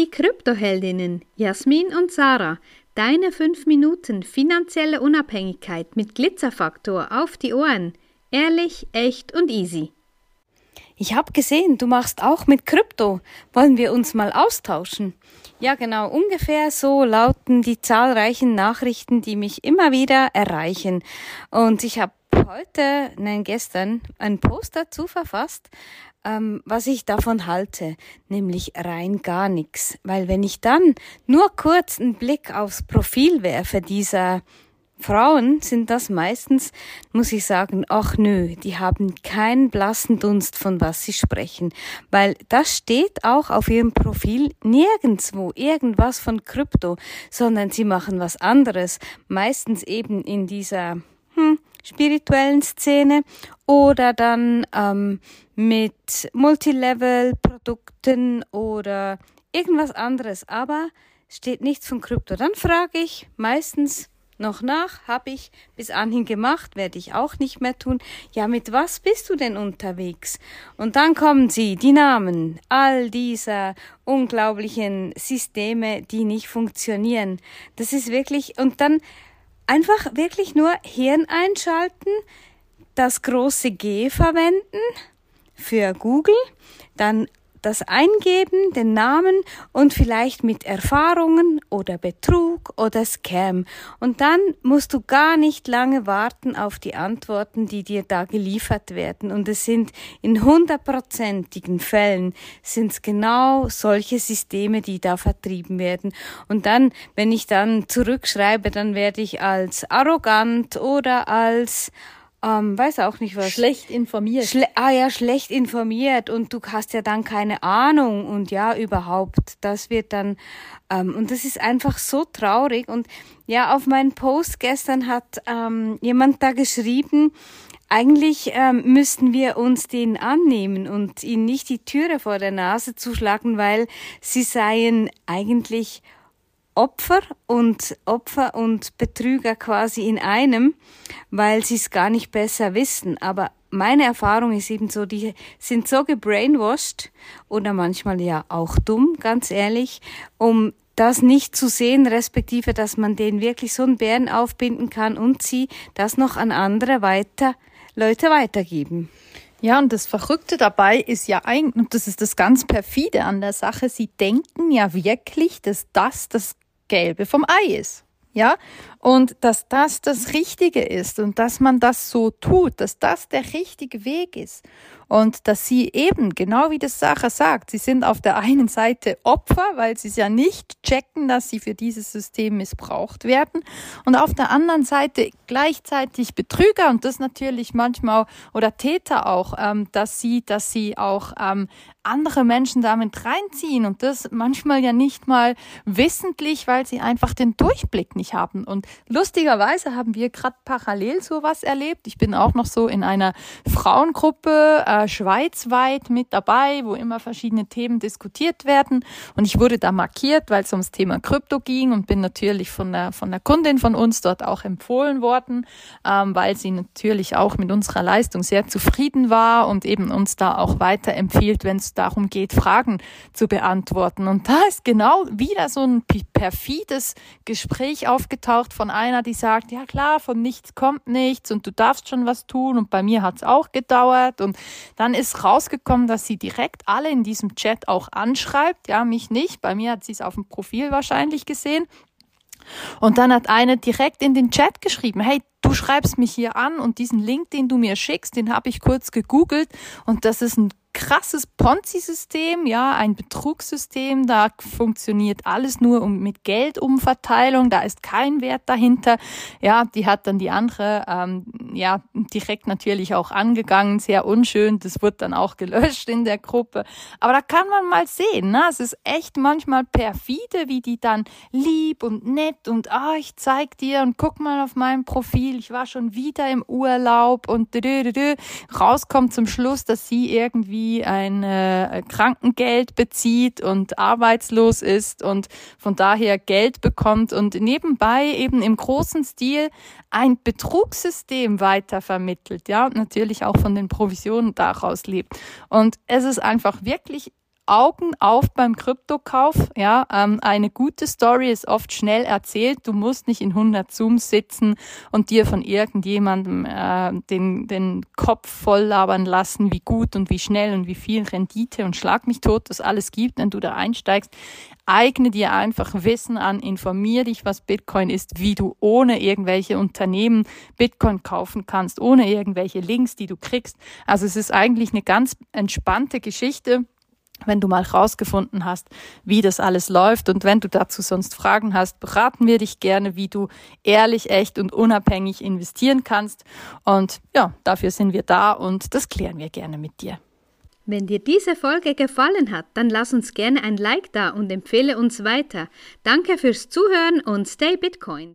Die Kryptoheldinnen Jasmin und Sarah, deine 5 Minuten finanzielle Unabhängigkeit mit Glitzerfaktor auf die Ohren. Ehrlich, echt und easy. Ich habe gesehen, du machst auch mit Krypto. Wollen wir uns mal austauschen? Ja, genau, ungefähr so lauten die zahlreichen Nachrichten, die mich immer wieder erreichen. Und ich habe heute, nein, gestern, einen Post dazu verfasst, ähm, was ich davon halte, nämlich rein gar nichts. Weil wenn ich dann nur kurz einen Blick aufs Profil werfe dieser Frauen sind das meistens, muss ich sagen, ach nö, die haben keinen blassen Dunst, von was sie sprechen, weil das steht auch auf ihrem Profil nirgendswo irgendwas von Krypto, sondern sie machen was anderes, meistens eben in dieser hm, spirituellen Szene oder dann ähm, mit Multilevel-Produkten oder irgendwas anderes, aber steht nichts von Krypto. Dann frage ich meistens noch nach, habe ich bis anhin gemacht, werde ich auch nicht mehr tun. Ja, mit was bist du denn unterwegs? Und dann kommen sie, die Namen all dieser unglaublichen Systeme, die nicht funktionieren. Das ist wirklich, und dann einfach wirklich nur Hirn einschalten, das große G verwenden für Google, dann das Eingeben, den Namen und vielleicht mit Erfahrungen oder Betrug oder Scam. Und dann musst du gar nicht lange warten auf die Antworten, die dir da geliefert werden. Und es sind in hundertprozentigen Fällen sind es genau solche Systeme, die da vertrieben werden. Und dann, wenn ich dann zurückschreibe, dann werde ich als arrogant oder als ähm, weiß auch nicht was. Schlecht informiert. Schle ah ja, schlecht informiert und du hast ja dann keine Ahnung und ja, überhaupt. Das wird dann, ähm, und das ist einfach so traurig. Und ja, auf meinen Post gestern hat ähm, jemand da geschrieben, eigentlich ähm, müssten wir uns den annehmen und ihnen nicht die Türe vor der Nase zuschlagen, weil sie seien eigentlich Opfer und Opfer und Betrüger quasi in einem, weil sie es gar nicht besser wissen. Aber meine Erfahrung ist eben so, die sind so gebrainwashed oder manchmal ja auch dumm, ganz ehrlich, um das nicht zu sehen, respektive, dass man denen wirklich so einen Bären aufbinden kann und sie das noch an andere weiter, Leute weitergeben. Ja, und das Verrückte dabei ist ja eigentlich, und das ist das ganz perfide an der Sache, sie denken ja wirklich, dass das das Gelbe vom Ei ist. Ja, und dass das das Richtige ist und dass man das so tut, dass das der richtige Weg ist und dass sie eben, genau wie das Sache sagt, sie sind auf der einen Seite Opfer, weil sie es ja nicht checken, dass sie für dieses System missbraucht werden und auf der anderen Seite gleichzeitig Betrüger und das natürlich manchmal oder Täter auch, ähm, dass sie, dass sie auch ähm, andere Menschen damit reinziehen und das manchmal ja nicht mal wissentlich, weil sie einfach den Durchblick nicht haben. Und lustigerweise haben wir gerade parallel sowas erlebt. Ich bin auch noch so in einer Frauengruppe äh, schweizweit mit dabei, wo immer verschiedene Themen diskutiert werden. Und ich wurde da markiert, weil es ums Thema Krypto ging und bin natürlich von der, von der Kundin von uns dort auch empfohlen worden, ähm, weil sie natürlich auch mit unserer Leistung sehr zufrieden war und eben uns da auch weiterempfiehlt, wenn es darum geht, Fragen zu beantworten. Und da ist genau wieder so ein perfides Gespräch aufgetaucht von einer, die sagt, ja klar, von nichts kommt nichts und du darfst schon was tun. Und bei mir hat es auch gedauert. Und dann ist rausgekommen, dass sie direkt alle in diesem Chat auch anschreibt. Ja, mich nicht. Bei mir hat sie es auf dem Profil wahrscheinlich gesehen. Und dann hat eine direkt in den Chat geschrieben, hey, du schreibst mich hier an und diesen Link, den du mir schickst, den habe ich kurz gegoogelt und das ist ein krasses Ponzi-System, ja, ein Betrugssystem, da funktioniert alles nur um, mit Geldumverteilung, da ist kein Wert dahinter. Ja, die hat dann die andere, ähm, ja, direkt natürlich auch angegangen, sehr unschön, das wird dann auch gelöscht in der Gruppe. Aber da kann man mal sehen, ne? es ist echt manchmal perfide, wie die dann lieb und nett und, ah, ich zeig dir und guck mal auf mein Profil, ich war schon wieder im Urlaub und rauskommt zum Schluss, dass sie irgendwie irgendwie ein äh, Krankengeld bezieht und arbeitslos ist und von daher Geld bekommt und nebenbei eben im großen Stil ein Betrugssystem weitervermittelt, ja, und natürlich auch von den Provisionen daraus lebt. Und es ist einfach wirklich Augen auf beim Kryptokauf. Ja, ähm, eine gute Story ist oft schnell erzählt. Du musst nicht in 100 Zooms sitzen und dir von irgendjemandem äh, den, den Kopf voll labern lassen, wie gut und wie schnell und wie viel Rendite und schlag mich tot das alles gibt, wenn du da einsteigst. Eigne dir einfach Wissen an, informier dich, was Bitcoin ist, wie du ohne irgendwelche Unternehmen Bitcoin kaufen kannst, ohne irgendwelche Links, die du kriegst. Also es ist eigentlich eine ganz entspannte Geschichte wenn du mal rausgefunden hast, wie das alles läuft und wenn du dazu sonst Fragen hast, beraten wir dich gerne, wie du ehrlich, echt und unabhängig investieren kannst. Und ja, dafür sind wir da und das klären wir gerne mit dir. Wenn dir diese Folge gefallen hat, dann lass uns gerne ein Like da und empfehle uns weiter. Danke fürs Zuhören und stay Bitcoin.